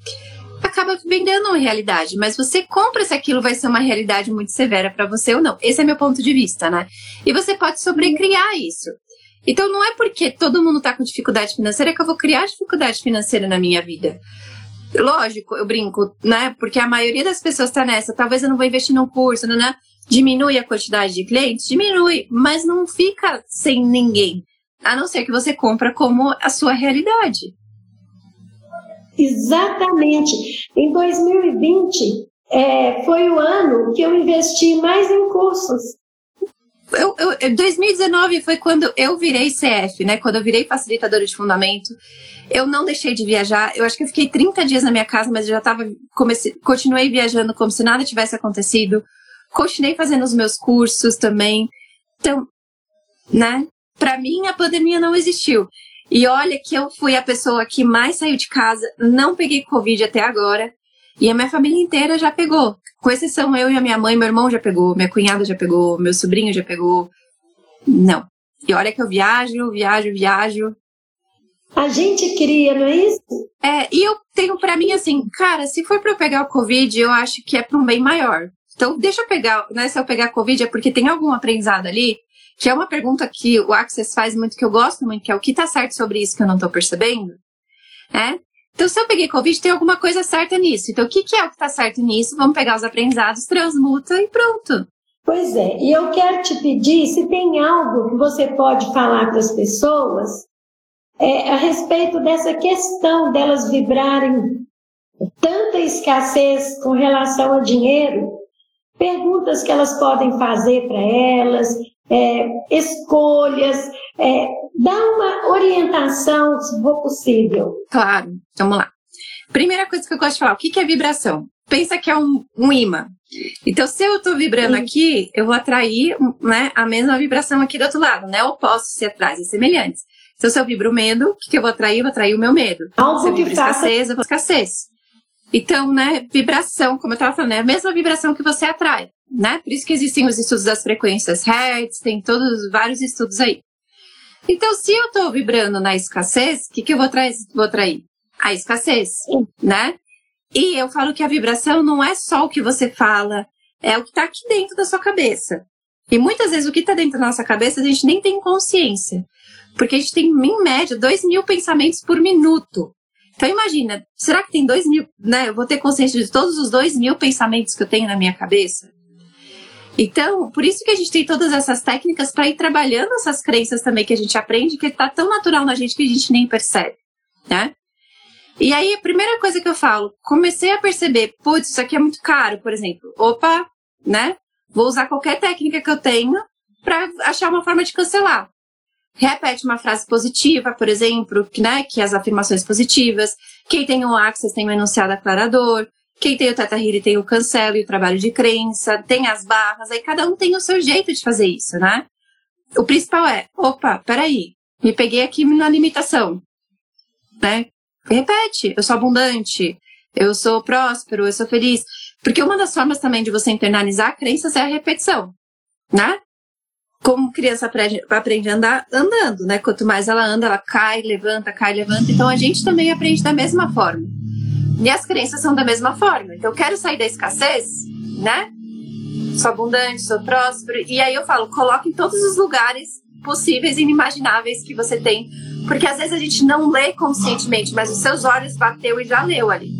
acaba vendendo uma realidade. Mas você compra se aquilo vai ser uma realidade muito severa para você ou não. Esse é meu ponto de vista, né? E você pode sobrecriar isso. Então não é porque todo mundo tá com dificuldade financeira que eu vou criar dificuldade financeira na minha vida. Lógico, eu brinco, né? Porque a maioria das pessoas está nessa. Talvez eu não vou investir num curso, né? Diminui a quantidade de clientes? Diminui, mas não fica sem ninguém. A não ser que você compra como a sua realidade. Exatamente. Em 2020, é, foi o ano que eu investi mais em cursos. Eu, eu, 2019 foi quando eu virei CF, né? Quando eu virei facilitadora de fundamento. Eu não deixei de viajar. Eu acho que eu fiquei 30 dias na minha casa, mas eu já tava. Comecei, continuei viajando como se nada tivesse acontecido. Continuei fazendo os meus cursos também. Então, né? Para mim, a pandemia não existiu. E olha que eu fui a pessoa que mais saiu de casa, não peguei Covid até agora. E a minha família inteira já pegou. Com exceção eu e a minha mãe, meu irmão já pegou, minha cunhada já pegou, meu sobrinho já pegou. Não. E olha que eu viajo, viajo, viajo. A gente cria, não é isso? É, e eu tenho para mim assim, cara, se for para eu pegar o Covid, eu acho que é para um bem maior. Então, deixa eu pegar, né? Se eu pegar Covid é porque tem algum aprendizado ali, que é uma pergunta que o Access faz muito, que eu gosto muito, que é o que tá certo sobre isso que eu não tô percebendo. É? Então, se eu peguei Covid, tem alguma coisa certa nisso. Então, o que, que é o que tá certo nisso? Vamos pegar os aprendizados, transmuta e pronto. Pois é, e eu quero te pedir se tem algo que você pode falar para as pessoas é, a respeito dessa questão delas vibrarem tanta escassez com relação ao dinheiro, perguntas que elas podem fazer para elas, é, escolhas, é, dá uma orientação, se for possível. Claro, vamos lá. Primeira coisa que eu gosto de falar, o que é vibração? Pensa que é um, um imã. Então, se eu estou vibrando Sim. aqui, eu vou atrair né, a mesma vibração aqui do outro lado, né? Opostos se atrás, é semelhantes. Então, se eu vibro medo, o que, que eu vou atrair? Eu vou atrair o meu medo. Algo se eu vibro escassez, eu vou escassez. Então, né, vibração, como eu estava falando, é a mesma vibração que você atrai, né? Por isso que existem os estudos das frequências Hertz, tem todos vários estudos aí. Então, se eu estou vibrando na escassez, o que, que eu vou, atrair? vou atrair? A escassez, Sim. né? E eu falo que a vibração não é só o que você fala, é o que está aqui dentro da sua cabeça. E muitas vezes o que está dentro da nossa cabeça a gente nem tem consciência. Porque a gente tem, em média, dois mil pensamentos por minuto. Então imagina, será que tem dois mil, né? Eu vou ter consciência de todos os dois mil pensamentos que eu tenho na minha cabeça? Então, por isso que a gente tem todas essas técnicas para ir trabalhando essas crenças também que a gente aprende, que está tão natural na gente que a gente nem percebe, né? E aí, a primeira coisa que eu falo, comecei a perceber, putz, isso aqui é muito caro, por exemplo. Opa, né? Vou usar qualquer técnica que eu tenho para achar uma forma de cancelar. Repete uma frase positiva, por exemplo, né, que as afirmações positivas. Quem tem o Access tem o enunciado aclarador. Quem tem o Teta tem o cancelo e o trabalho de crença. Tem as barras. Aí cada um tem o seu jeito de fazer isso, né? O principal é, opa, peraí. me peguei aqui na limitação, né? Repete, eu sou abundante, eu sou próspero, eu sou feliz. Porque uma das formas também de você internalizar crenças é a repetição, né? Como criança aprende a andar andando, né? Quanto mais ela anda, ela cai, levanta, cai, levanta. Então a gente também aprende da mesma forma. E as são da mesma forma. Então eu quero sair da escassez, né? Sou abundante, sou próspero. E aí eu falo, coloque em todos os lugares possíveis e inimagináveis que você tem. Porque às vezes a gente não lê conscientemente, mas os seus olhos bateu e já leu ali.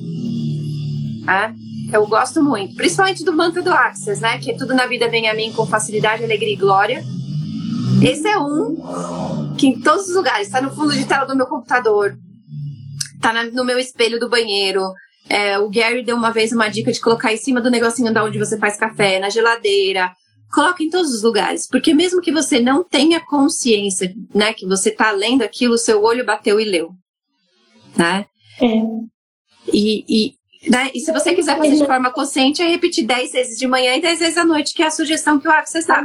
É? Eu gosto muito. Principalmente do mantra do Access, né? Que tudo na vida vem a mim com facilidade, alegria e glória. Esse é um que em todos os lugares, está no fundo de tela do meu computador, tá no meu espelho do banheiro, é, o Gary deu uma vez uma dica de colocar em cima do negocinho da onde você faz café, na geladeira. Coloca em todos os lugares, porque mesmo que você não tenha consciência, né, que você está lendo aquilo, o seu olho bateu e leu, né? É. E, e, né, e se você quiser fazer de forma consciente, é repetir 10 vezes de manhã e 10 vezes à noite, que é a sugestão que o Access dá.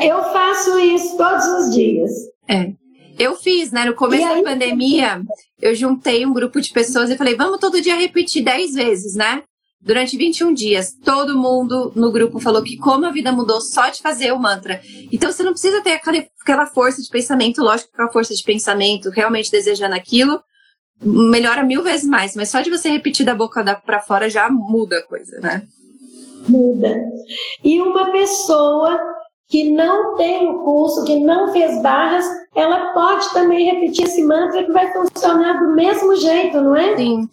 Eu faço isso todos os dias. É. Eu fiz, né? No começo aí, da pandemia, eu juntei um grupo de pessoas e falei, vamos todo dia repetir 10 vezes, né? Durante 21 dias, todo mundo no grupo falou que como a vida mudou só de fazer o mantra. Então você não precisa ter aquela força de pensamento, lógico que a força de pensamento, realmente desejando aquilo, melhora mil vezes mais, mas só de você repetir da boca para fora já muda a coisa, né? Muda. E uma pessoa que não tem o curso, que não fez barras, ela pode também repetir esse mantra que vai funcionar do mesmo jeito, não é? Sim.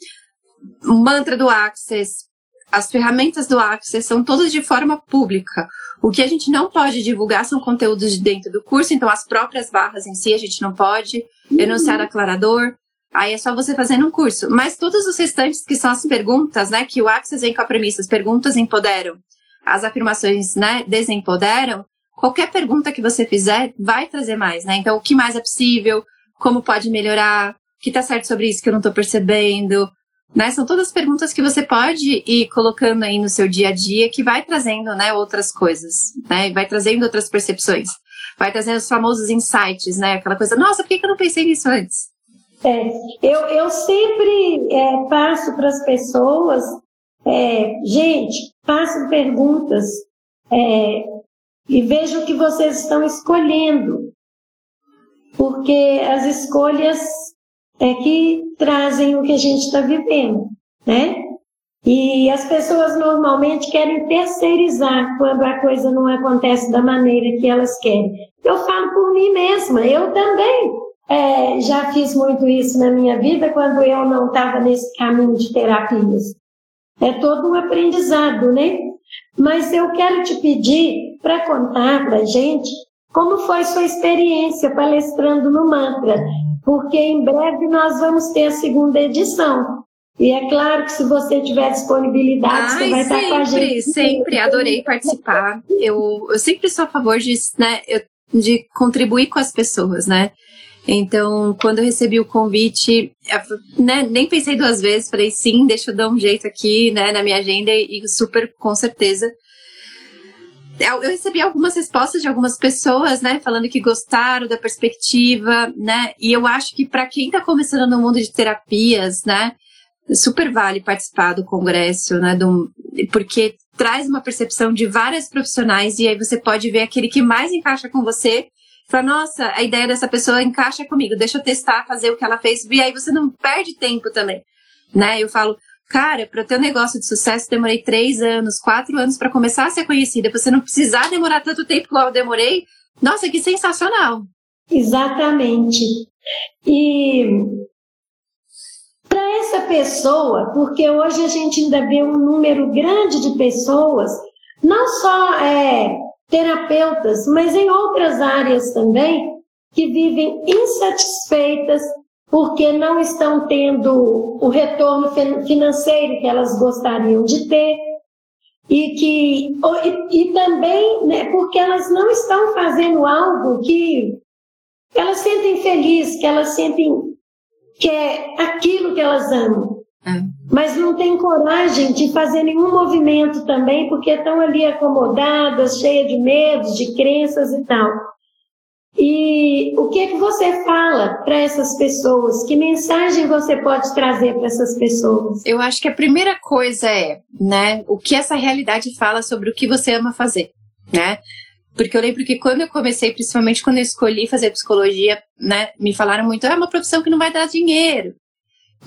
O mantra do Access, as ferramentas do Access são todas de forma pública. O que a gente não pode divulgar são conteúdos de dentro do curso, então as próprias barras em si a gente não pode, uhum. enunciar aclarador, aí é só você fazer um curso. Mas todos os restantes que são as perguntas, né, que o Access vem com a premissa, as perguntas empoderam, as afirmações, né, desempoderam, qualquer pergunta que você fizer vai trazer mais, né? Então, o que mais é possível? Como pode melhorar? O que tá certo sobre isso que eu não tô percebendo? Né? São todas perguntas que você pode ir colocando aí no seu dia a dia que vai trazendo, né, outras coisas, né? Vai trazendo outras percepções. Vai trazendo os famosos insights, né? Aquela coisa, nossa, por que, eu não pensei nisso antes? É, eu, eu sempre é, passo para as pessoas, é, gente, façam perguntas, é, e veja o que vocês estão escolhendo, porque as escolhas é que trazem o que a gente está vivendo, né? E as pessoas normalmente querem terceirizar quando a coisa não acontece da maneira que elas querem. Eu falo por mim mesma, eu também é, já fiz muito isso na minha vida quando eu não estava nesse caminho de terapias. É todo um aprendizado, né? Mas eu quero te pedir para contar para a gente como foi sua experiência palestrando no Mantra, porque em breve nós vamos ter a segunda edição. E é claro que se você tiver disponibilidade, Ai, você vai sempre, estar com a gente. Sempre, adorei participar. Eu, eu sempre sou a favor de, né, de contribuir com as pessoas, né? Então, quando eu recebi o convite, né, nem pensei duas vezes, falei sim, deixa eu dar um jeito aqui, né, na minha agenda e super com certeza. Eu recebi algumas respostas de algumas pessoas, né, falando que gostaram da perspectiva, né, e eu acho que para quem está começando no mundo de terapias, né, super vale participar do congresso, né, do, porque traz uma percepção de várias profissionais e aí você pode ver aquele que mais encaixa com você Fala, nossa, a ideia dessa pessoa encaixa comigo, deixa eu testar, fazer o que ela fez, e aí você não perde tempo também, né? Eu falo, cara, para ter um negócio de sucesso, demorei três anos, quatro anos para começar a ser conhecida, pra você não precisar demorar tanto tempo igual eu demorei. Nossa, que sensacional! Exatamente. E para essa pessoa, porque hoje a gente ainda vê um número grande de pessoas, não só é, terapeutas, mas em outras áreas também, que vivem insatisfeitas porque não estão tendo o retorno financeiro que elas gostariam de ter e que e, e também né, porque elas não estão fazendo algo que elas sentem feliz, que elas sentem que é aquilo que elas amam. É. Mas não tem coragem de fazer nenhum movimento também, porque estão ali acomodadas, cheias de medos, de crenças e tal. E o que é que você fala para essas pessoas? Que mensagem você pode trazer para essas pessoas? Eu acho que a primeira coisa é, né, o que essa realidade fala sobre o que você ama fazer, né? Porque eu lembro que quando eu comecei, principalmente quando eu escolhi fazer psicologia, né, me falaram muito, é uma profissão que não vai dar dinheiro,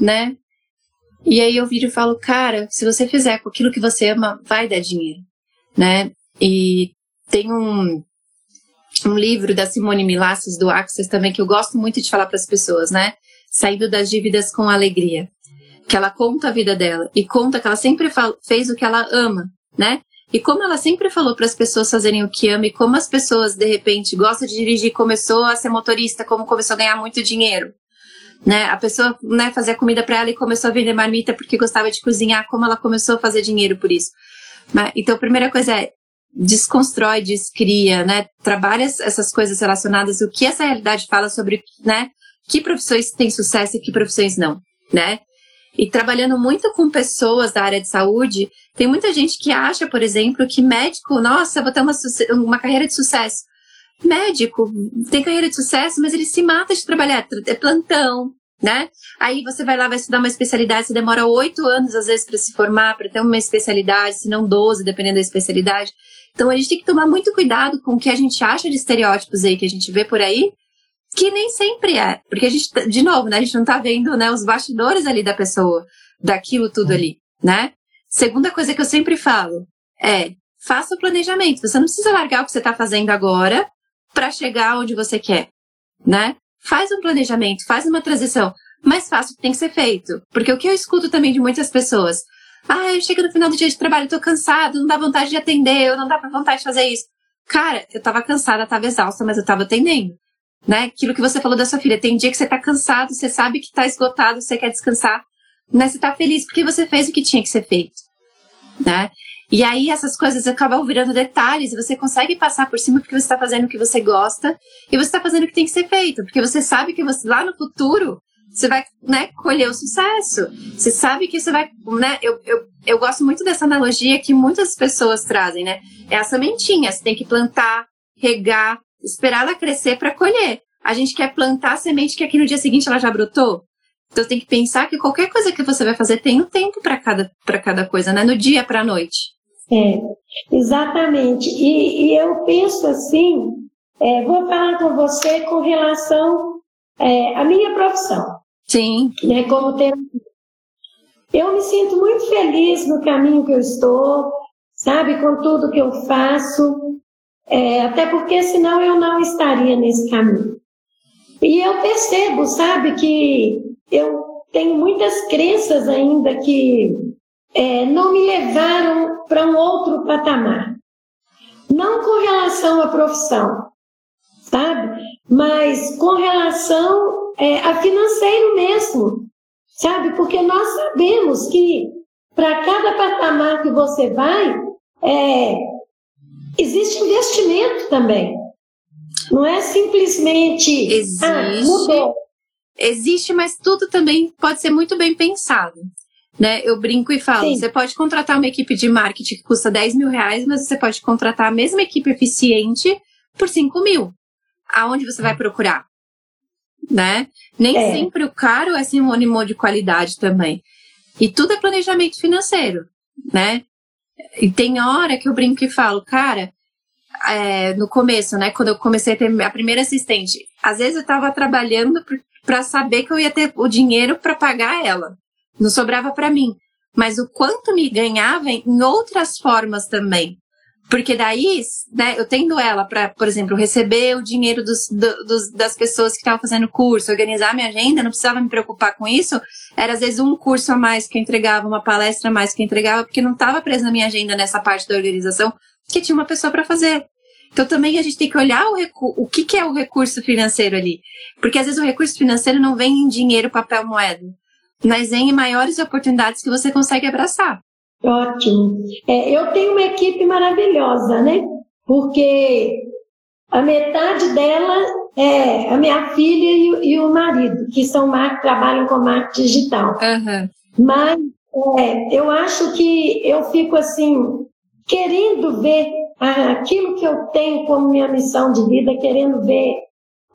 né? E aí eu viro e falo, cara, se você fizer com aquilo que você ama, vai dar dinheiro, né? E tem um, um livro da Simone Milasses do Access também que eu gosto muito de falar para as pessoas, né? Saindo das dívidas com alegria. Que ela conta a vida dela e conta que ela sempre fez o que ela ama, né? E como ela sempre falou para as pessoas fazerem o que ama e como as pessoas de repente gostam de dirigir, começou a ser motorista, como começou a ganhar muito dinheiro, né? A pessoa, né, fazia comida para ela e começou a vender marmita porque gostava de cozinhar, como ela começou a fazer dinheiro por isso. Então, a primeira coisa é desconstrói, descria, né? Trabalha essas coisas relacionadas, o que essa realidade fala sobre, né? Que profissões têm sucesso e que profissões não, né? E trabalhando muito com pessoas da área de saúde, tem muita gente que acha, por exemplo, que médico, nossa, vou ter uma, uma carreira de sucesso. Médico tem carreira de sucesso, mas ele se mata de trabalhar, é plantão, né? Aí você vai lá, vai estudar uma especialidade, você demora oito anos, às vezes, para se formar, para ter uma especialidade, se não doze, dependendo da especialidade. Então a gente tem que tomar muito cuidado com o que a gente acha de estereótipos aí que a gente vê por aí, que nem sempre é. Porque a gente, de novo, né, a gente não tá vendo né, os bastidores ali da pessoa, daquilo tudo ali, né? Segunda coisa que eu sempre falo é faça o planejamento. Você não precisa largar o que você está fazendo agora para chegar onde você quer, né? Faz um planejamento, faz uma transição, mas faça o que tem que ser feito. Porque o que eu escuto também de muitas pessoas, ah, eu chego no final do dia de trabalho, tô cansado, não dá vontade de atender, não dá vontade de fazer isso. Cara, eu tava cansada, tava exausta, mas eu tava atendendo. Né? Aquilo que você falou da sua filha, tem dia que você tá cansado, você sabe que tá esgotado, você quer descansar, mas você tá feliz porque você fez o que tinha que ser feito. Né? E aí essas coisas acabam virando detalhes e você consegue passar por cima porque você está fazendo o que você gosta e você está fazendo o que tem que ser feito, porque você sabe que você lá no futuro você vai né, colher o sucesso. Você sabe que você vai. Né, eu, eu, eu gosto muito dessa analogia que muitas pessoas trazem, né? É a sementinha. Você tem que plantar, regar, esperar ela crescer para colher. A gente quer plantar a semente que aqui no dia seguinte ela já brotou. Então tem que pensar que qualquer coisa que você vai fazer tem um tempo para cada, cada coisa, né? No dia para a noite. É, exatamente. E, e eu penso assim, é, vou falar com você com relação é, à minha profissão. Sim. Né, como terapia. Eu me sinto muito feliz no caminho que eu estou, sabe, com tudo que eu faço, é, até porque senão eu não estaria nesse caminho. E eu percebo, sabe, que eu tenho muitas crenças ainda que é, não me levaram para um outro patamar. Não com relação à profissão, sabe? Mas com relação é, a financeiro mesmo, sabe? Porque nós sabemos que para cada patamar que você vai, é, existe investimento também. Não é simplesmente. Ah, existe. Ah, mudou. Existe, mas tudo também pode ser muito bem pensado. Né? Eu brinco e falo, Sim. você pode contratar uma equipe de marketing que custa 10 mil reais, mas você pode contratar a mesma equipe eficiente por 5 mil. Aonde você vai procurar? Né? Nem é. sempre o caro é sinônimo de qualidade também. E tudo é planejamento financeiro, né? E tem hora que eu brinco e falo, cara, é, no começo, né, quando eu comecei a ter a primeira assistente, às vezes eu estava trabalhando para saber que eu ia ter o dinheiro para pagar ela não sobrava para mim. Mas o quanto me ganhava em outras formas também. Porque daí, né, eu tendo ela para, por exemplo, receber o dinheiro dos, do, dos, das pessoas que estavam fazendo curso, organizar minha agenda, não precisava me preocupar com isso. Era às vezes um curso a mais que eu entregava, uma palestra a mais que eu entregava, porque não estava presa na minha agenda nessa parte da organização, que tinha uma pessoa para fazer. Então também a gente tem que olhar o, o que, que é o recurso financeiro ali. Porque às vezes o recurso financeiro não vem em dinheiro, papel, moeda mas em maiores oportunidades que você consegue abraçar. Ótimo. É, eu tenho uma equipe maravilhosa, né? Porque a metade dela é a minha filha e, o, e o marido, que são mar, trabalham com marketing digital. Uhum. Mas é, eu acho que eu fico assim, querendo ver aquilo que eu tenho como minha missão de vida, querendo ver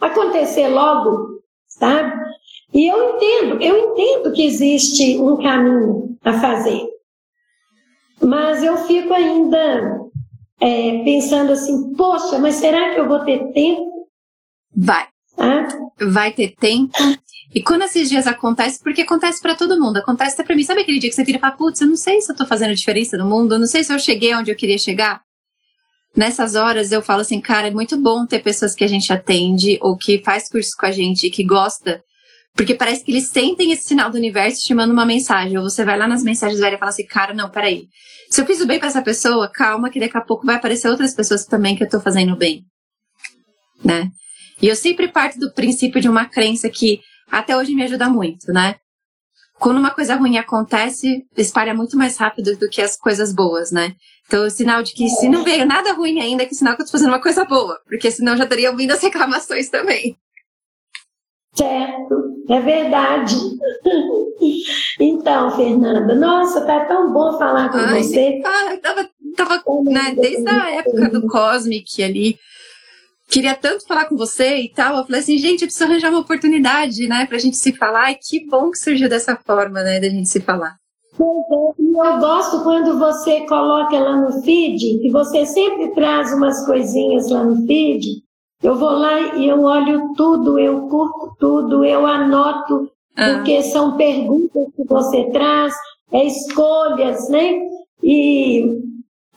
acontecer logo, sabe? E eu entendo, eu entendo que existe um caminho a fazer. Mas eu fico ainda é, pensando assim, poxa, mas será que eu vou ter tempo? Vai. Ah? Vai ter tempo. E quando esses dias acontece, porque acontece para todo mundo, acontece até pra mim. Sabe aquele dia que você vira e fala, putz, eu não sei se eu tô fazendo diferença no mundo, eu não sei se eu cheguei onde eu queria chegar. Nessas horas eu falo assim, cara, é muito bom ter pessoas que a gente atende ou que faz curso com a gente e que gosta porque parece que eles sentem esse sinal do universo te mandando uma mensagem. Ou você vai lá nas mensagens velhas e fala assim, cara, não, peraí. Se eu fiz o bem para essa pessoa, calma que daqui a pouco vai aparecer outras pessoas também que eu tô fazendo bem. Né? E eu sempre parto do princípio de uma crença que até hoje me ajuda muito, né? Quando uma coisa ruim acontece, espalha muito mais rápido do que as coisas boas, né? Então, o sinal de que se não veio nada ruim ainda, é que sinal que eu tô fazendo uma coisa boa. Porque senão já teria ouvindo as reclamações também. Certo, é verdade. Então, Fernanda, nossa, tá tão bom falar com Ai, você. Ah, tava, tava né, desde a época do Cosmic ali. Queria tanto falar com você e tal. Eu falei assim, gente, eu preciso arranjar uma oportunidade, né, pra gente se falar. E que bom que surgiu dessa forma, né, da gente se falar. Eu gosto quando você coloca lá no feed, que você sempre traz umas coisinhas lá no feed, eu vou lá e eu olho tudo, eu curto tudo, eu anoto, ah. porque são perguntas que você traz, é escolhas, né? E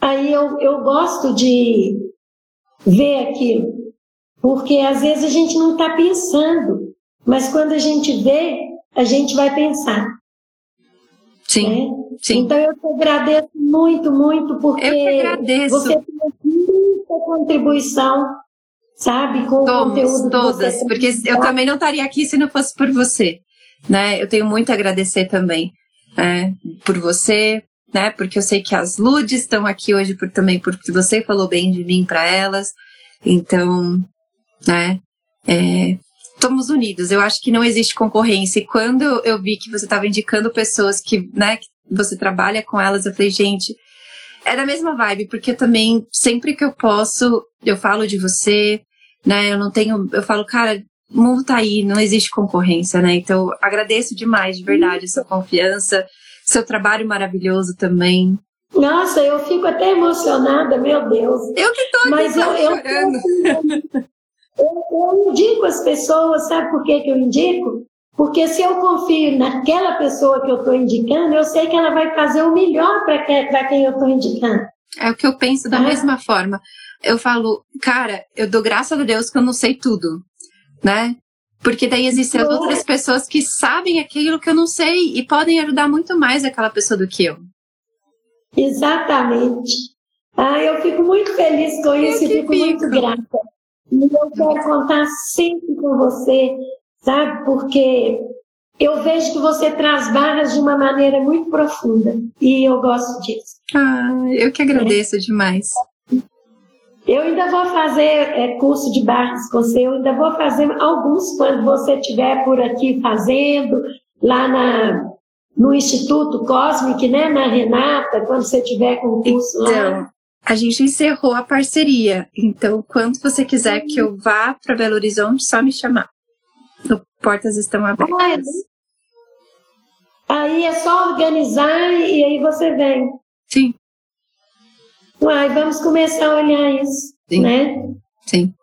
aí eu, eu gosto de ver aquilo, porque às vezes a gente não está pensando, mas quando a gente vê, a gente vai pensar. Sim, né? sim. Então eu te agradeço muito, muito, porque você tem muita contribuição sabe? Com Somos, conteúdo todas, porque eu também não estaria aqui se não fosse por você, né? Eu tenho muito a agradecer também, né? Por você, né? Porque eu sei que as Ludes estão aqui hoje por, também porque você falou bem de mim para elas, então, né? É, estamos unidos. Eu acho que não existe concorrência. E quando eu vi que você estava indicando pessoas que, né, que você trabalha com elas, eu falei, gente, é da mesma vibe, porque também, sempre que eu posso, eu falo de você, né? Eu não tenho, eu falo, cara, o mundo tá aí, não existe concorrência, né? Então, agradeço demais, de verdade, a sua confiança, seu trabalho maravilhoso também. Nossa, eu fico até emocionada, meu Deus. Eu que tô aqui Mas eu, eu. Eu, eu, indico as pessoas, sabe por que, que eu indico? Porque se eu confio naquela pessoa que eu estou indicando, eu sei que ela vai fazer o melhor para que, quem eu estou indicando. É o que eu penso da mesma forma eu falo, cara, eu dou graças a Deus que eu não sei tudo, né? Porque daí existem as outras pessoas que sabem aquilo que eu não sei e podem ajudar muito mais aquela pessoa do que eu. Exatamente. Ah, eu fico muito feliz com isso e fico, fico muito grata. E eu quero contar sempre com você, sabe? Porque eu vejo que você traz barras de uma maneira muito profunda e eu gosto disso. Ah, eu que agradeço é. demais. Eu ainda vou fazer é, curso de barras com você, eu ainda vou fazer alguns quando você estiver por aqui fazendo, lá na, no Instituto Cosmic, né, na Renata, quando você tiver com o curso então, lá. A gente encerrou a parceria, então quando você quiser que eu vá para Belo Horizonte, só me chamar. As portas estão abertas. Aí é só organizar e aí você vem. Sim. Uai, vamos começar a olhar isso, Sim. né? Sim.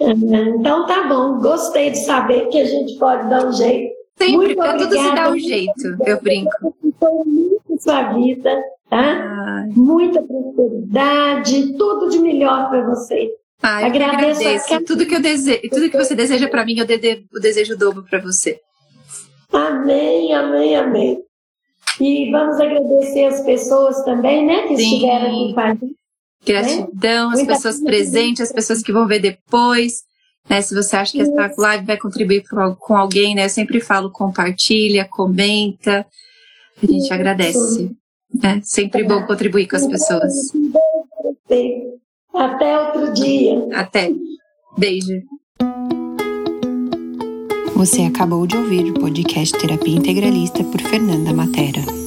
Então tá bom, gostei de saber que a gente pode dar um jeito. Sempre, Muito tudo se dá um jeito, eu brinco. Muito sua vida, tá? Ai. Muita prosperidade, tudo de melhor para você. Ai, agradeço. agradeço. Tudo que eu desejo, tudo que você deseja para mim, eu, de, eu desejo dobro para você. Amém, amém, amém. E vamos agradecer as pessoas também, né, que Sim. estiveram aqui com a gente. Gratidão, né? as Muita pessoas presentes, as pessoas que vão ver depois. Né, se você acha que essa live vai contribuir com alguém, né? Eu sempre falo, compartilha, comenta. A gente Isso. agradece. Né? Sempre é. bom contribuir com as pessoas. Até outro dia. Até. Beijo. Você acabou de ouvir o podcast Terapia Integralista por Fernanda Matera.